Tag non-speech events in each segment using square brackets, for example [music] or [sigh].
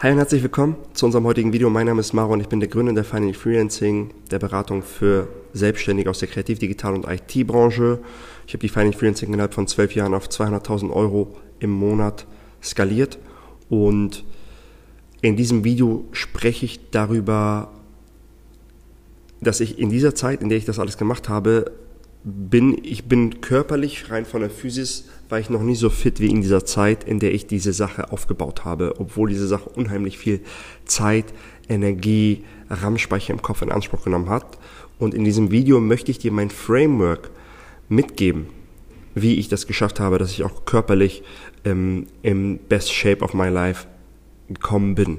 Hi und herzlich willkommen zu unserem heutigen Video. Mein Name ist Maro und ich bin der Gründer der Finally Freelancing, der Beratung für Selbstständige aus der Kreativ-, Digital- und IT-Branche. Ich habe die Finally Freelancing innerhalb von zwölf Jahren auf 200.000 Euro im Monat skaliert und in diesem Video spreche ich darüber, dass ich in dieser Zeit, in der ich das alles gemacht habe, bin, ich bin körperlich rein von der Physis, war ich noch nie so fit wie in dieser Zeit, in der ich diese Sache aufgebaut habe, obwohl diese Sache unheimlich viel Zeit, Energie, RAM-Speicher im Kopf in Anspruch genommen hat. Und in diesem Video möchte ich dir mein Framework mitgeben, wie ich das geschafft habe, dass ich auch körperlich ähm, im Best Shape of my life gekommen bin.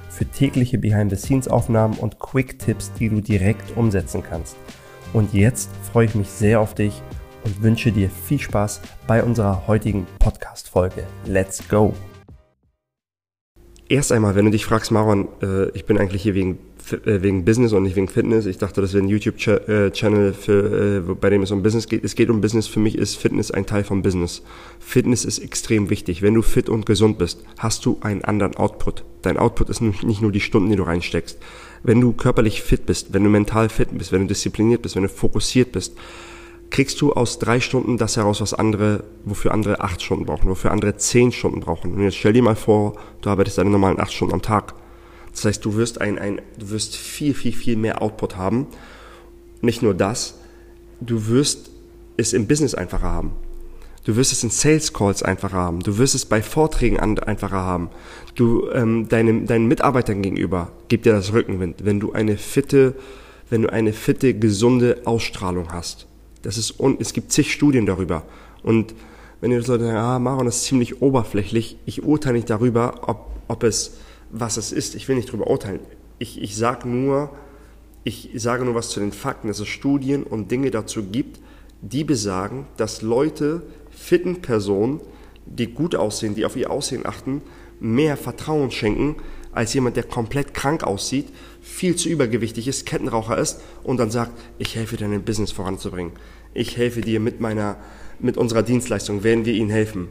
für tägliche Behind-the-Scenes-Aufnahmen und Quick-Tipps, die du direkt umsetzen kannst. Und jetzt freue ich mich sehr auf dich und wünsche dir viel Spaß bei unserer heutigen Podcast-Folge. Let's go! Erst einmal, wenn du dich fragst, Maron, äh, ich bin eigentlich hier wegen äh, wegen Business und nicht wegen Fitness. Ich dachte, das wäre ein YouTube-Channel, äh, äh, bei dem es um Business geht. Es geht um Business. Für mich ist Fitness ein Teil vom Business. Fitness ist extrem wichtig. Wenn du fit und gesund bist, hast du einen anderen Output. Dein Output ist nicht nur die Stunden, die du reinsteckst. Wenn du körperlich fit bist, wenn du mental fit bist, wenn du diszipliniert bist, wenn du fokussiert bist, kriegst du aus drei Stunden das heraus, was andere, wofür andere acht Stunden brauchen, wofür andere zehn Stunden brauchen. Und jetzt stell dir mal vor, du arbeitest deine normalen acht Stunden am Tag das heißt, du wirst ein, ein, du wirst viel, viel, viel mehr Output haben. Nicht nur das, du wirst es im Business einfacher haben. Du wirst es in Sales Calls einfacher haben. Du wirst es bei Vorträgen einfacher haben. Du ähm, deinem, deinen Mitarbeitern gegenüber gibt dir das Rückenwind, wenn du eine fitte, wenn du eine fitte, gesunde Ausstrahlung hast. Das ist und es gibt zig Studien darüber. Und wenn ihr Leute sagen, ah, Maron, ist ziemlich oberflächlich, ich urteile nicht darüber, ob, ob es was es ist. Ich will nicht darüber urteilen. Ich, ich sage nur, ich sage nur was zu den Fakten, dass es Studien und Dinge dazu gibt, die besagen, dass Leute fitten Personen, die gut aussehen, die auf ihr Aussehen achten, mehr Vertrauen schenken als jemand, der komplett krank aussieht, viel zu übergewichtig ist, Kettenraucher ist und dann sagt, ich helfe dir, dein Business voranzubringen. Ich helfe dir mit meiner, mit unserer Dienstleistung, werden wir ihnen helfen.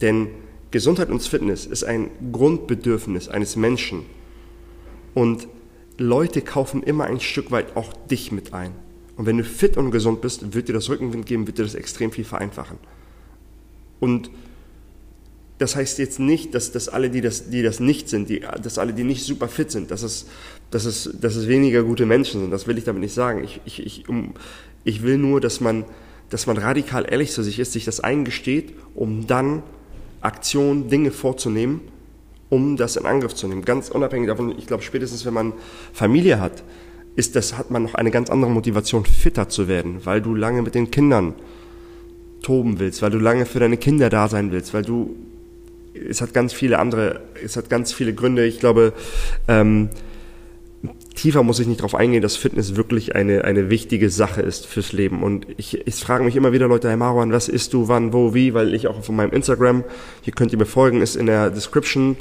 Denn Gesundheit und Fitness ist ein Grundbedürfnis eines Menschen. Und Leute kaufen immer ein Stück weit auch dich mit ein. Und wenn du fit und gesund bist, wird dir das Rückenwind geben, wird dir das extrem viel vereinfachen. Und das heißt jetzt nicht, dass, dass alle, die das, die das nicht sind, die, dass alle, die nicht super fit sind, dass es, dass, es, dass es weniger gute Menschen sind. Das will ich damit nicht sagen. Ich, ich, ich, um, ich will nur, dass man, dass man radikal ehrlich zu sich ist, sich das eingesteht, um dann Aktionen, Dinge vorzunehmen, um das in Angriff zu nehmen. Ganz unabhängig davon, ich glaube, spätestens wenn man Familie hat, ist das, hat man noch eine ganz andere Motivation, fitter zu werden, weil du lange mit den Kindern toben willst, weil du lange für deine Kinder da sein willst, weil du, es hat ganz viele andere, es hat ganz viele Gründe. Ich glaube, ähm, tiefer muss ich nicht darauf eingehen, dass Fitness wirklich eine, eine wichtige Sache ist fürs Leben. Und ich, ich frage mich immer wieder Leute, hey Marwan, was isst du, wann, wo, wie, weil ich auch von meinem Instagram, hier könnt ihr mir folgen, ist in der Description.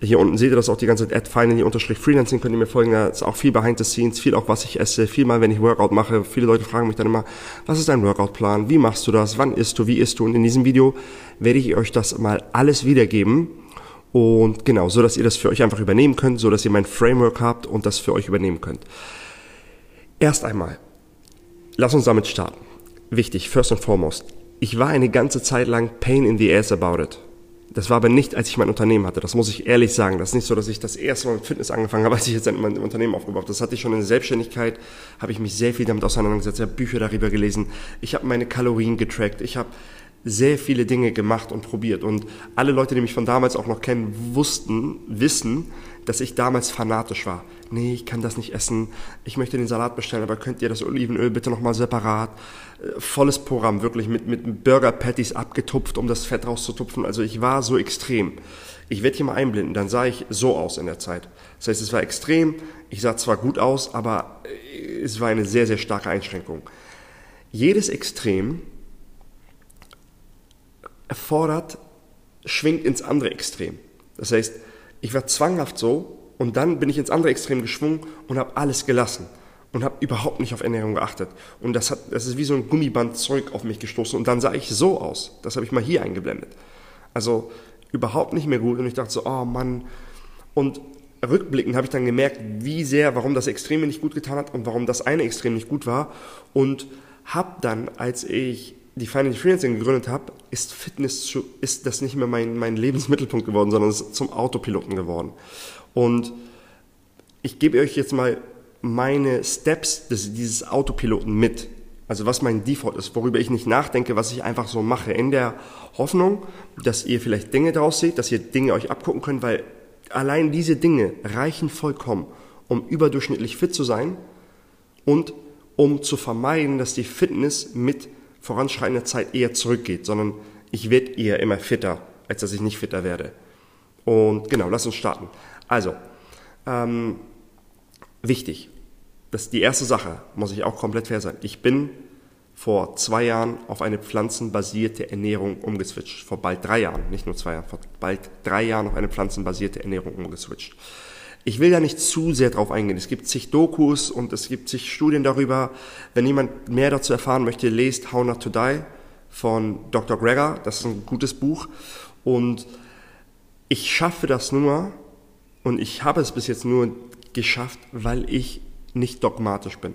Hier unten seht ihr das auch die ganze Zeit, at finally-freelancing könnt ihr mir folgen, da ist auch viel behind the scenes, viel auch was ich esse, viel mal, wenn ich Workout mache. Viele Leute fragen mich dann immer, was ist dein Workout-Plan, wie machst du das, wann isst du, wie isst du? Und in diesem Video werde ich euch das mal alles wiedergeben und genau, so dass ihr das für euch einfach übernehmen könnt, so dass ihr mein Framework habt und das für euch übernehmen könnt. Erst einmal, lass uns damit starten. Wichtig, first and foremost. Ich war eine ganze Zeit lang pain in the ass about it. Das war aber nicht, als ich mein Unternehmen hatte. Das muss ich ehrlich sagen. Das ist nicht so, dass ich das erste Mal mit Fitness angefangen habe, als ich jetzt mein Unternehmen aufgebaut habe. Das hatte ich schon in der Selbstständigkeit, habe ich mich sehr viel damit auseinandergesetzt, ich habe Bücher darüber gelesen, ich habe meine Kalorien getrackt, ich habe sehr viele Dinge gemacht und probiert. Und alle Leute, die mich von damals auch noch kennen, wussten, wissen, dass ich damals fanatisch war. Nee, ich kann das nicht essen. Ich möchte den Salat bestellen, aber könnt ihr das Olivenöl bitte nochmal separat? Äh, volles Programm, wirklich mit, mit Burger Patties abgetupft, um das Fett rauszutupfen. Also ich war so extrem. Ich werde hier mal einblenden, dann sah ich so aus in der Zeit. Das heißt, es war extrem. Ich sah zwar gut aus, aber äh, es war eine sehr, sehr starke Einschränkung. Jedes Extrem erfordert, schwingt ins andere Extrem. Das heißt, ich war zwanghaft so und dann bin ich ins andere Extrem geschwungen und habe alles gelassen und habe überhaupt nicht auf Ernährung geachtet. Und das, hat, das ist wie so ein Gummiband Zeug auf mich gestoßen und dann sah ich so aus. Das habe ich mal hier eingeblendet. Also überhaupt nicht mehr gut und ich dachte so, oh Mann. Und rückblickend habe ich dann gemerkt, wie sehr, warum das Extreme nicht gut getan hat und warum das eine Extrem nicht gut war. Und habe dann, als ich die Financial Freelancing gegründet habe, ist Fitness zu, ist das nicht mehr mein, mein Lebensmittelpunkt geworden, sondern es ist zum Autopiloten geworden. Und ich gebe euch jetzt mal meine Steps des, dieses Autopiloten mit. Also was mein Default ist, worüber ich nicht nachdenke, was ich einfach so mache, in der Hoffnung, dass ihr vielleicht Dinge draus seht, dass ihr Dinge euch abgucken könnt, weil allein diese Dinge reichen vollkommen, um überdurchschnittlich fit zu sein und um zu vermeiden, dass die Fitness mit voranschreitender Zeit eher zurückgeht, sondern ich werde eher immer fitter, als dass ich nicht fitter werde. Und genau, lass uns starten. Also, ähm, wichtig, das ist die erste Sache, muss ich auch komplett fair sein. Ich bin vor zwei Jahren auf eine pflanzenbasierte Ernährung umgeswitcht. Vor bald drei Jahren, nicht nur zwei Jahren, vor bald drei Jahren auf eine pflanzenbasierte Ernährung umgeswitcht. Ich will da nicht zu sehr drauf eingehen. Es gibt zig Dokus und es gibt zig Studien darüber. Wenn jemand mehr dazu erfahren möchte, lest How Not to Die von Dr. Greger. Das ist ein gutes Buch. Und ich schaffe das nur und ich habe es bis jetzt nur geschafft, weil ich nicht dogmatisch bin.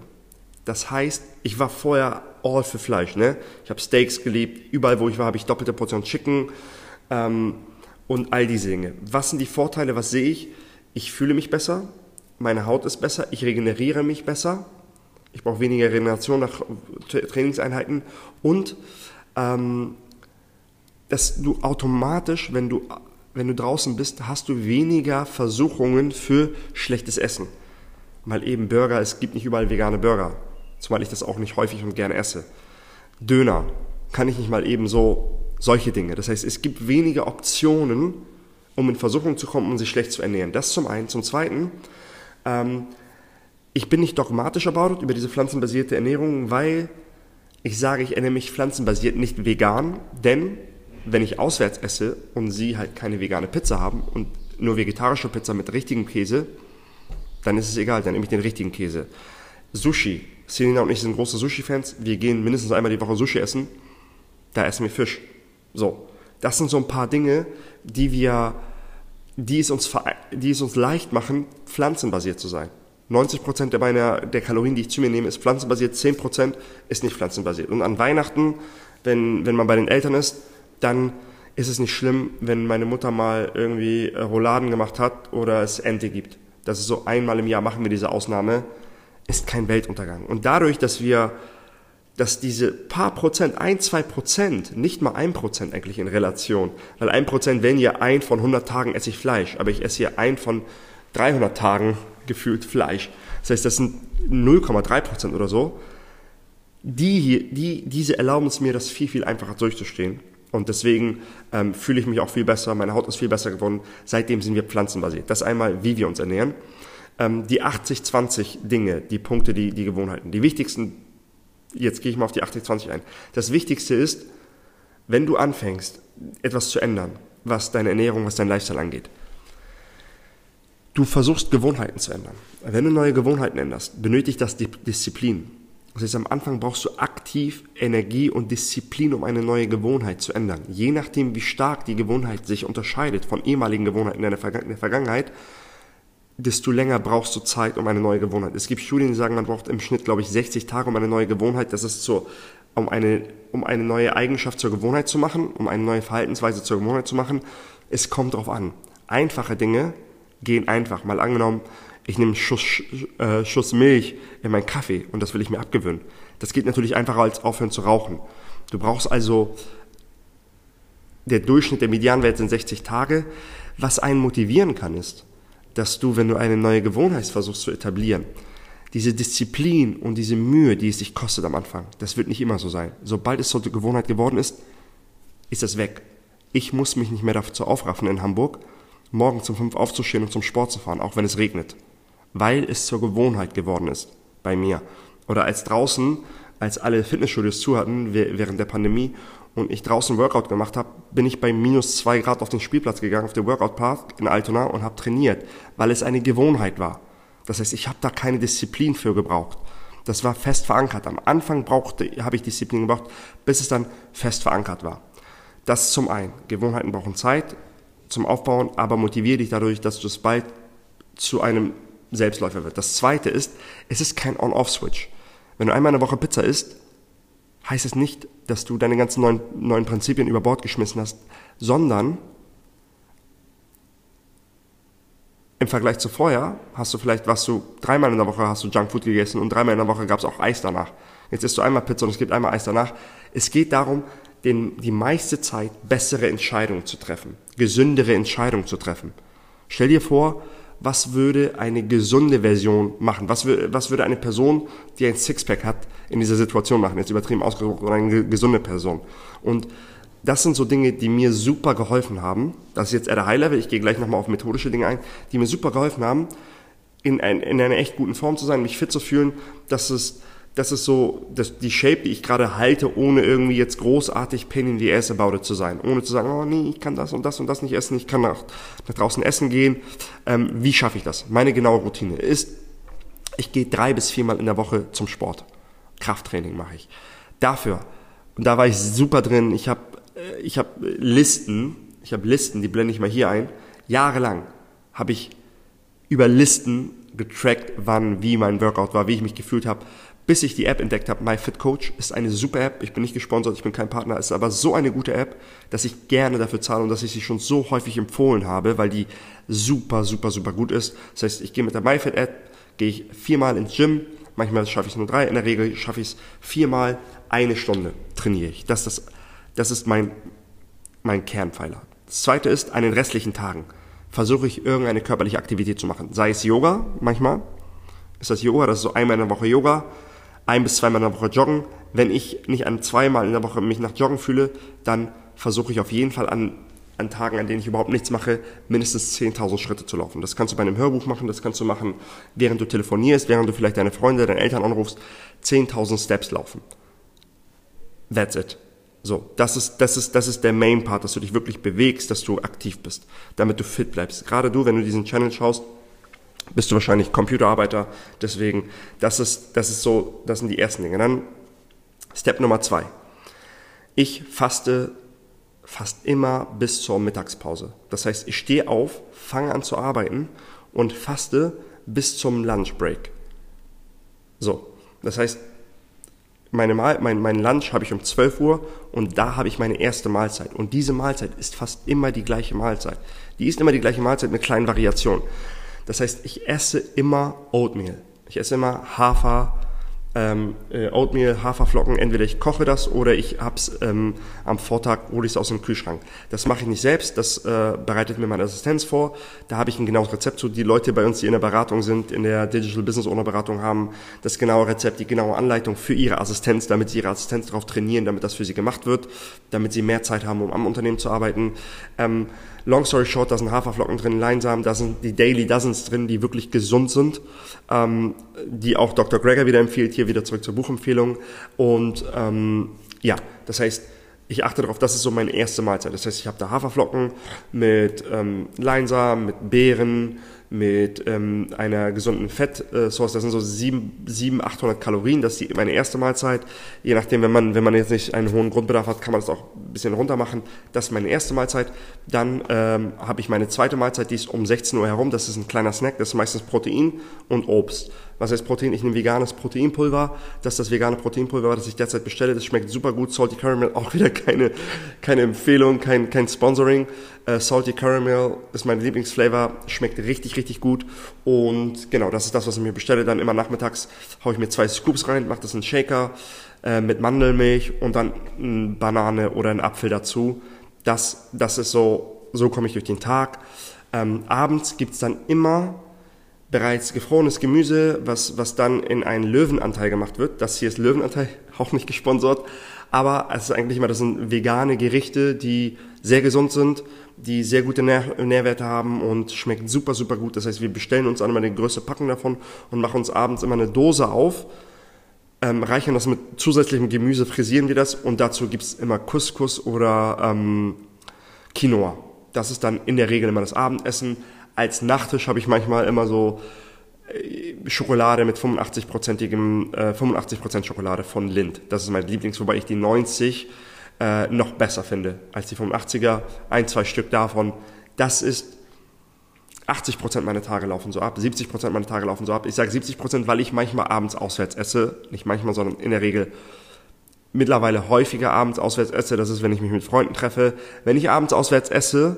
Das heißt, ich war vorher all für Fleisch. Ne? Ich habe Steaks geliebt. Überall, wo ich war, habe ich doppelte Portion Chicken ähm, und all diese Dinge. Was sind die Vorteile? Was sehe ich? Ich fühle mich besser, meine Haut ist besser, ich regeneriere mich besser, ich brauche weniger Regeneration nach Trainingseinheiten und ähm, dass du automatisch, wenn du, wenn du draußen bist, hast du weniger Versuchungen für schlechtes Essen. Mal eben Burger, es gibt nicht überall vegane Burger, zumal ich das auch nicht häufig und gerne esse. Döner kann ich nicht mal eben so solche Dinge. Das heißt, es gibt weniger Optionen, um in Versuchung zu kommen, um sich schlecht zu ernähren. Das zum einen. Zum zweiten, ähm, ich bin nicht dogmatisch about über diese pflanzenbasierte Ernährung, weil ich sage, ich ernähre mich pflanzenbasiert, nicht vegan, denn wenn ich auswärts esse und sie halt keine vegane Pizza haben und nur vegetarische Pizza mit richtigem Käse, dann ist es egal, dann nehme ich den richtigen Käse. Sushi. Selina und ich sind große Sushi-Fans. Wir gehen mindestens einmal die Woche Sushi essen. Da essen wir Fisch. So. Das sind so ein paar Dinge, die wir die es uns, die es uns leicht machen, pflanzenbasiert zu sein. 90 Prozent der, meiner, der Kalorien, die ich zu mir nehme, ist pflanzenbasiert, 10 Prozent ist nicht pflanzenbasiert. Und an Weihnachten, wenn, wenn man bei den Eltern ist, dann ist es nicht schlimm, wenn meine Mutter mal irgendwie äh, Rouladen gemacht hat oder es Ente gibt. Das ist so einmal im Jahr machen wir diese Ausnahme, ist kein Weltuntergang. Und dadurch, dass wir dass diese paar Prozent, ein, zwei Prozent, nicht mal ein Prozent eigentlich in Relation, weil ein Prozent, wenn ihr ein von 100 Tagen esse ich Fleisch, aber ich esse hier ein von 300 Tagen gefühlt Fleisch. Das heißt, das sind 0,3 Prozent oder so. Die hier, die, diese erlauben es mir, das viel, viel einfacher durchzustehen. Und deswegen ähm, fühle ich mich auch viel besser, meine Haut ist viel besser geworden. Seitdem sind wir pflanzenbasiert. Das einmal, wie wir uns ernähren. Ähm, die 80-20 Dinge, die Punkte, die, die Gewohnheiten. Die wichtigsten jetzt gehe ich mal auf die 80-20 ein. Das Wichtigste ist, wenn du anfängst, etwas zu ändern, was deine Ernährung, was dein Lifestyle angeht, du versuchst Gewohnheiten zu ändern. Wenn du neue Gewohnheiten änderst, benötigt das Disziplin. Das heißt, am Anfang brauchst du aktiv Energie und Disziplin, um eine neue Gewohnheit zu ändern. Je nachdem, wie stark die Gewohnheit sich unterscheidet von ehemaligen Gewohnheiten in der Vergangenheit, desto länger brauchst du Zeit um eine neue Gewohnheit. Es gibt Studien, die sagen, man braucht im Schnitt, glaube ich, 60 Tage um eine neue Gewohnheit. Das ist so, um eine, um eine neue Eigenschaft zur Gewohnheit zu machen, um eine neue Verhaltensweise zur Gewohnheit zu machen. Es kommt drauf an. Einfache Dinge gehen einfach. Mal angenommen, ich nehme einen Schuss, äh, Schuss Milch in meinen Kaffee und das will ich mir abgewöhnen. Das geht natürlich einfacher als aufhören zu rauchen. Du brauchst also der Durchschnitt, der Medianwert sind 60 Tage. Was einen motivieren kann, ist, dass du, wenn du eine neue Gewohnheit versuchst zu etablieren, diese Disziplin und diese Mühe, die es dich kostet am Anfang, das wird nicht immer so sein. Sobald es zur Gewohnheit geworden ist, ist das weg. Ich muss mich nicht mehr dazu aufraffen in Hamburg, morgen zum fünf aufzustehen und zum Sport zu fahren, auch wenn es regnet. Weil es zur Gewohnheit geworden ist bei mir. Oder als draußen, als alle Fitnessstudios zu hatten während der Pandemie und ich draußen Workout gemacht habe, bin ich bei minus zwei Grad auf den Spielplatz gegangen, auf den Workout Park in Altona und habe trainiert, weil es eine Gewohnheit war. Das heißt, ich habe da keine Disziplin für gebraucht. Das war fest verankert. Am Anfang brauchte, habe ich Disziplin gebraucht, bis es dann fest verankert war. Das zum einen. Gewohnheiten brauchen Zeit zum Aufbauen, aber motiviere dich dadurch, dass du es bald zu einem Selbstläufer wird. Das zweite ist, es ist kein On-Off-Switch. Wenn du einmal in der Woche Pizza isst, heißt es nicht, dass du deine ganzen neuen, neuen Prinzipien über Bord geschmissen hast, sondern im Vergleich zu vorher hast du vielleicht, was du dreimal in der Woche hast du Junkfood gegessen und dreimal in der Woche gab es auch Eis danach. Jetzt isst du einmal Pizza und es gibt einmal Eis danach. Es geht darum, den, die meiste Zeit bessere Entscheidungen zu treffen, gesündere Entscheidungen zu treffen. Stell dir vor, was würde eine gesunde Version machen? Was, was würde eine Person, die ein Sixpack hat, in dieser Situation machen? Jetzt übertrieben ausgedrückt, oder eine gesunde Person. Und das sind so Dinge, die mir super geholfen haben. Das ist jetzt eher der High-Level, ich gehe gleich nochmal auf methodische Dinge ein, die mir super geholfen haben, in, ein, in einer echt guten Form zu sein, mich fit zu fühlen, dass es das ist so das, die Shape, die ich gerade halte, ohne irgendwie jetzt großartig pain in the ass about it zu sein. Ohne zu sagen, oh nee, ich kann das und das und das nicht essen, ich kann nach, nach draußen essen gehen. Ähm, wie schaffe ich das? Meine genaue Routine ist, ich gehe drei bis viermal in der Woche zum Sport. Krafttraining mache ich. Dafür, und da war ich super drin, ich habe äh, ich hab Listen, ich habe Listen, die blende ich mal hier ein. Jahrelang habe ich über Listen getrackt, wann, wie mein Workout war, wie ich mich gefühlt habe bis ich die App entdeckt habe. MyFitCoach ist eine super App. Ich bin nicht gesponsert, ich bin kein Partner, ist aber so eine gute App, dass ich gerne dafür zahle und dass ich sie schon so häufig empfohlen habe, weil die super, super, super gut ist. Das heißt, ich gehe mit der MyFit-App, gehe ich viermal ins Gym, manchmal schaffe ich es nur drei, in der Regel schaffe ich es viermal eine Stunde trainiere ich. Das, das, das ist mein, mein Kernpfeiler. Das zweite ist, an den restlichen Tagen versuche ich irgendeine körperliche Aktivität zu machen. Sei es Yoga, manchmal ist das Yoga, das ist so einmal in der Woche Yoga, ein bis zweimal in der Woche joggen. Wenn ich nicht an zweimal in der Woche mich nach Joggen fühle, dann versuche ich auf jeden Fall an, an Tagen, an denen ich überhaupt nichts mache, mindestens 10.000 Schritte zu laufen. Das kannst du bei einem Hörbuch machen, das kannst du machen, während du telefonierst, während du vielleicht deine Freunde, deine Eltern anrufst, 10.000 Steps laufen. That's it. So, das ist, das ist, das ist der Main Part, dass du dich wirklich bewegst, dass du aktiv bist, damit du fit bleibst. Gerade du, wenn du diesen Channel schaust, bist du wahrscheinlich Computerarbeiter. Deswegen, das ist, das ist so, das sind die ersten Dinge. Dann Step Nummer zwei. Ich faste fast immer bis zur Mittagspause. Das heißt, ich stehe auf, fange an zu arbeiten und faste bis zum Lunch Break. So, das heißt, meine Mal, mein, mein Lunch habe ich um 12 Uhr und da habe ich meine erste Mahlzeit. Und diese Mahlzeit ist fast immer die gleiche Mahlzeit. Die ist immer die gleiche Mahlzeit mit kleinen Variationen. Das heißt, ich esse immer Oatmeal. Ich esse immer Hafer, ähm, äh, Oatmeal, Haferflocken. Entweder ich koche das oder ich hab's ähm, am Vortag, hole ich es aus dem Kühlschrank. Das mache ich nicht selbst, das äh, bereitet mir meine Assistenz vor. Da habe ich ein genaues Rezept zu. Die Leute bei uns, die in der Beratung sind, in der Digital Business Owner Beratung haben, das genaue Rezept, die genaue Anleitung für ihre Assistenz, damit sie ihre Assistenz darauf trainieren, damit das für sie gemacht wird, damit sie mehr Zeit haben, um am Unternehmen zu arbeiten. Ähm, Long story short, da sind Haferflocken drin, Leinsamen, da sind die Daily Dozens drin, die wirklich gesund sind, ähm, die auch Dr. Greger wieder empfiehlt, hier wieder zurück zur Buchempfehlung. Und ähm, ja, das heißt, ich achte darauf, das ist so meine erste Mahlzeit. Das heißt, ich habe da Haferflocken mit ähm, Leinsamen, mit Beeren, mit ähm, einer gesunden Fettsource. Das sind so 700, 800 Kalorien. Das ist die, meine erste Mahlzeit. Je nachdem, wenn man, wenn man jetzt nicht einen hohen Grundbedarf hat, kann man das auch ein bisschen runter machen. Das ist meine erste Mahlzeit. Dann ähm, habe ich meine zweite Mahlzeit, die ist um 16 Uhr herum. Das ist ein kleiner Snack. Das ist meistens Protein und Obst. Was heißt Protein? Ich nehme veganes Proteinpulver. Das ist das vegane Proteinpulver, das ich derzeit bestelle. Das schmeckt super gut. Salty Caramel, auch wieder keine, keine Empfehlung, kein, kein Sponsoring. Äh, Salty Caramel ist mein Lieblingsflavor. Schmeckt richtig, richtig gut. Und genau, das ist das, was ich mir bestelle. Dann immer nachmittags haue ich mir zwei Scoops rein, mache das in Shaker äh, mit Mandelmilch und dann eine Banane oder einen Apfel dazu. Das, das ist so, so komme ich durch den Tag. Ähm, abends gibt's dann immer bereits gefrorenes Gemüse, was, was dann in einen Löwenanteil gemacht wird. Das hier ist Löwenanteil, [laughs] auch nicht gesponsert. Aber es ist eigentlich immer, das sind vegane Gerichte, die sehr gesund sind, die sehr gute Nähr Nährwerte haben und schmecken super, super gut. Das heißt, wir bestellen uns einmal eine größere Packung davon und machen uns abends immer eine Dose auf, ähm, reichen das mit zusätzlichem Gemüse, frisieren wir das und dazu gibt's immer Couscous oder ähm, Quinoa. Das ist dann in der Regel immer das Abendessen. Als Nachtisch habe ich manchmal immer so äh, Schokolade mit 85%igem, äh, 85% Schokolade von Lind. Das ist mein Lieblings, wobei ich die 90 äh, noch besser finde als die 85er. Ein, zwei Stück davon. Das ist 80% meiner Tage laufen so ab, 70% meiner Tage laufen so ab. Ich sage 70%, weil ich manchmal abends auswärts esse. Nicht manchmal, sondern in der Regel mittlerweile häufiger abends auswärts esse. Das ist, wenn ich mich mit Freunden treffe. Wenn ich abends auswärts esse,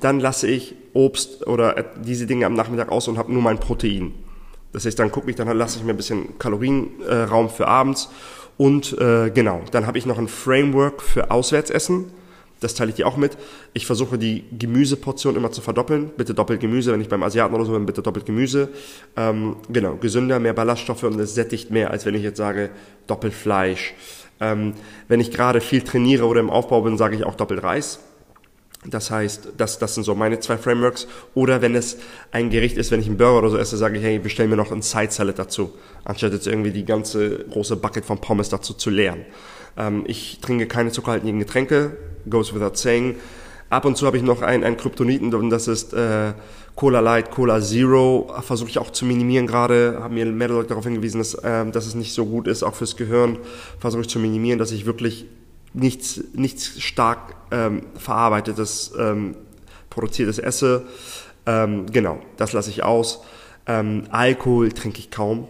dann lasse ich Obst oder diese Dinge am Nachmittag aus und habe nur mein Protein. Das heißt, dann gucke ich, dann lasse ich mir ein bisschen Kalorienraum äh, für abends und äh, genau, dann habe ich noch ein Framework für Auswärtsessen. Das teile ich dir auch mit. Ich versuche die Gemüseportion immer zu verdoppeln. Bitte doppelt Gemüse, wenn ich beim Asiaten oder so bin, bitte doppelt Gemüse. Ähm, genau, gesünder, mehr Ballaststoffe und es sättigt mehr, als wenn ich jetzt sage doppelt Fleisch. Ähm, wenn ich gerade viel trainiere oder im Aufbau bin, sage ich auch doppelt Reis. Das heißt, das, das sind so meine zwei Frameworks. Oder wenn es ein Gericht ist, wenn ich einen Burger oder so esse, sage ich, hey, bestell mir noch ein Side Salad dazu, anstatt jetzt irgendwie die ganze große Bucket von Pommes dazu zu leeren. Ähm, ich trinke keine zuckerhaltigen Getränke, goes without saying. Ab und zu habe ich noch einen, einen Kryptoniten und das ist äh, Cola Light, Cola Zero. Versuche ich auch zu minimieren gerade. Haben mir mehrere Leute darauf hingewiesen, dass, äh, dass es nicht so gut ist, auch fürs Gehirn. Versuche ich zu minimieren, dass ich wirklich nichts, nichts stark ähm, verarbeitetes, ähm, produziertes esse. Ähm, genau, das lasse ich aus. Ähm, Alkohol trinke ich kaum.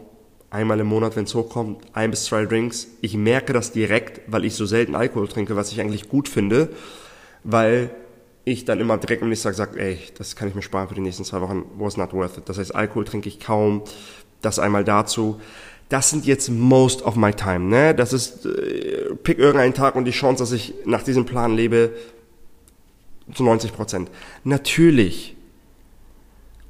Einmal im Monat, wenn es hochkommt, ein bis zwei Drinks. Ich merke das direkt, weil ich so selten Alkohol trinke, was ich eigentlich gut finde, weil ich dann immer direkt am nächsten Tag sage, ey, das kann ich mir sparen für die nächsten zwei Wochen, was not worth it. Das heißt, Alkohol trinke ich kaum. Das einmal dazu das sind jetzt most of my time. Ne? Das ist, äh, pick irgendeinen Tag und die Chance, dass ich nach diesem Plan lebe, zu 90 Prozent. Natürlich.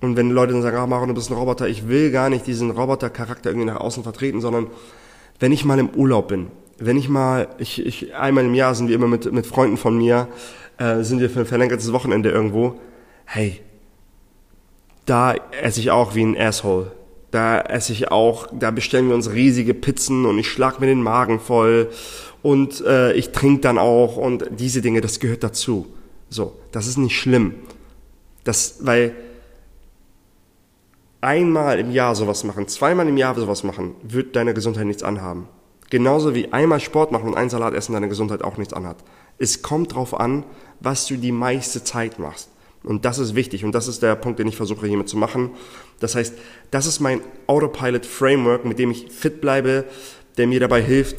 Und wenn Leute dann sagen, ah, Maron, du bist ein Roboter, ich will gar nicht diesen Roboter-Charakter irgendwie nach außen vertreten, sondern wenn ich mal im Urlaub bin, wenn ich mal, ich, ich einmal im Jahr sind wir immer mit, mit Freunden von mir, äh, sind wir für ein verlängertes Wochenende irgendwo, hey, da esse ich auch wie ein Asshole. Da esse ich auch, da bestellen wir uns riesige Pizzen und ich schlag mir den Magen voll und äh, ich trinke dann auch und diese Dinge, das gehört dazu. So, das ist nicht schlimm. Das, weil einmal im Jahr sowas machen, zweimal im Jahr sowas machen, wird deine Gesundheit nichts anhaben. Genauso wie einmal Sport machen und ein Salat essen deine Gesundheit auch nichts anhat. Es kommt drauf an, was du die meiste Zeit machst. Und das ist wichtig und das ist der Punkt, den ich versuche hiermit zu machen. Das heißt, das ist mein Autopilot Framework, mit dem ich fit bleibe, der mir dabei hilft,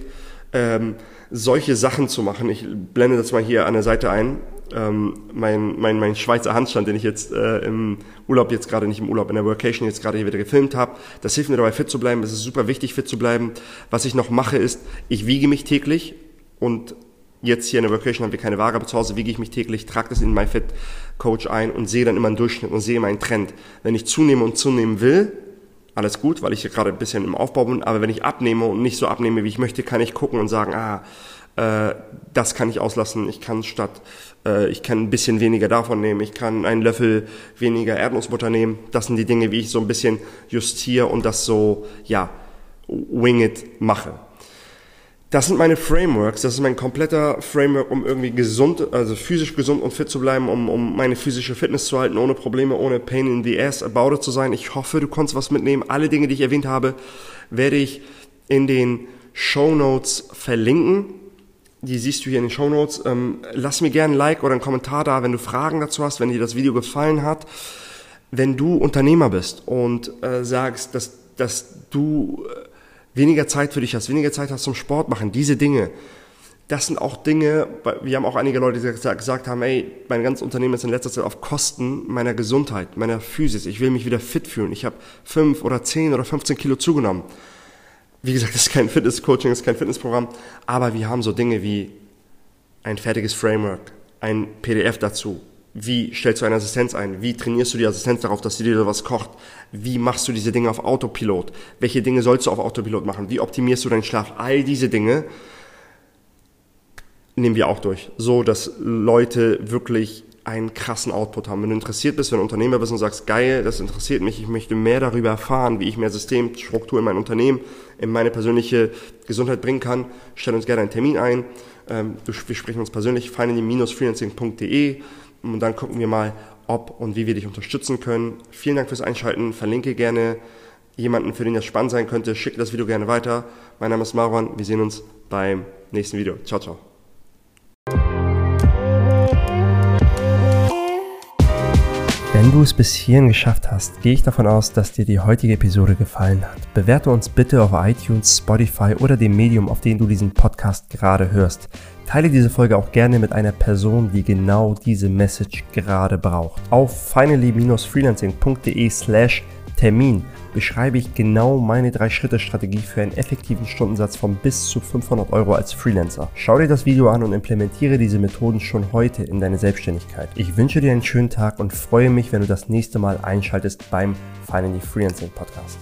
ähm, solche Sachen zu machen. Ich blende das mal hier an der Seite ein. Ähm, mein, mein, mein Schweizer Handstand, den ich jetzt äh, im Urlaub jetzt gerade nicht im Urlaub, in der Workation jetzt gerade hier wieder gefilmt habe. Das hilft mir dabei, fit zu bleiben. Es ist super wichtig, fit zu bleiben. Was ich noch mache, ist, ich wiege mich täglich und jetzt hier in der Vocation haben wir keine Waage, aber zu Hause wiege ich mich täglich, trage das in MyFit Coach ein und sehe dann immer einen Durchschnitt und sehe meinen Trend. Wenn ich zunehme und zunehmen will, alles gut, weil ich hier gerade ein bisschen im Aufbau bin, aber wenn ich abnehme und nicht so abnehme, wie ich möchte, kann ich gucken und sagen, ah, äh, das kann ich auslassen, ich kann statt, äh, ich kann ein bisschen weniger davon nehmen, ich kann einen Löffel weniger Erdnussbutter nehmen. Das sind die Dinge, wie ich so ein bisschen justiere und das so, ja, wing it mache. Das sind meine Frameworks, das ist mein kompletter Framework, um irgendwie gesund, also physisch gesund und fit zu bleiben, um, um meine physische Fitness zu halten, ohne Probleme, ohne Pain in the ass about it zu sein. Ich hoffe, du konntest was mitnehmen. Alle Dinge, die ich erwähnt habe, werde ich in den Show Notes verlinken. Die siehst du hier in den Show Notes. Ähm, lass mir gerne ein Like oder einen Kommentar da, wenn du Fragen dazu hast, wenn dir das Video gefallen hat. Wenn du Unternehmer bist und äh, sagst, dass, dass du äh, weniger Zeit für dich hast, weniger Zeit hast zum Sport machen, diese Dinge, das sind auch Dinge, wir haben auch einige Leute, die gesagt haben, ey, mein ganzes Unternehmen ist in letzter Zeit auf Kosten meiner Gesundheit, meiner Physis. Ich will mich wieder fit fühlen. Ich habe fünf oder zehn oder 15 Kilo zugenommen. Wie gesagt, das ist kein Fitnesscoaching, das ist kein Fitnessprogramm, aber wir haben so Dinge wie ein fertiges Framework, ein PDF dazu. Wie stellst du eine Assistenz ein? Wie trainierst du die Assistenz darauf, dass sie dir was kocht? Wie machst du diese Dinge auf Autopilot? Welche Dinge sollst du auf Autopilot machen? Wie optimierst du deinen Schlaf? All diese Dinge nehmen wir auch durch, so dass Leute wirklich einen krassen Output haben. Wenn du interessiert bist, wenn du Unternehmer bist und sagst, geil, das interessiert mich, ich möchte mehr darüber erfahren, wie ich mehr Systemstruktur in mein Unternehmen, in meine persönliche Gesundheit bringen kann, stell uns gerne einen Termin ein. Ähm, wir sprechen uns persönlich, finally-freelancing.de und dann gucken wir mal, ob und wie wir dich unterstützen können. Vielen Dank fürs Einschalten. Verlinke gerne jemanden, für den das spannend sein könnte. Schicke das Video gerne weiter. Mein Name ist Marwan. Wir sehen uns beim nächsten Video. Ciao, ciao. Wenn du es bis hierhin geschafft hast, gehe ich davon aus, dass dir die heutige Episode gefallen hat. Bewerte uns bitte auf iTunes, Spotify oder dem Medium, auf dem du diesen Podcast gerade hörst. Teile diese Folge auch gerne mit einer Person, die genau diese Message gerade braucht. Auf finally-freelancing.de slash Termin beschreibe ich genau meine 3-Schritte-Strategie für einen effektiven Stundensatz von bis zu 500 Euro als Freelancer. Schau dir das Video an und implementiere diese Methoden schon heute in deine Selbstständigkeit. Ich wünsche dir einen schönen Tag und freue mich, wenn du das nächste Mal einschaltest beim Finally Freelancing Podcast.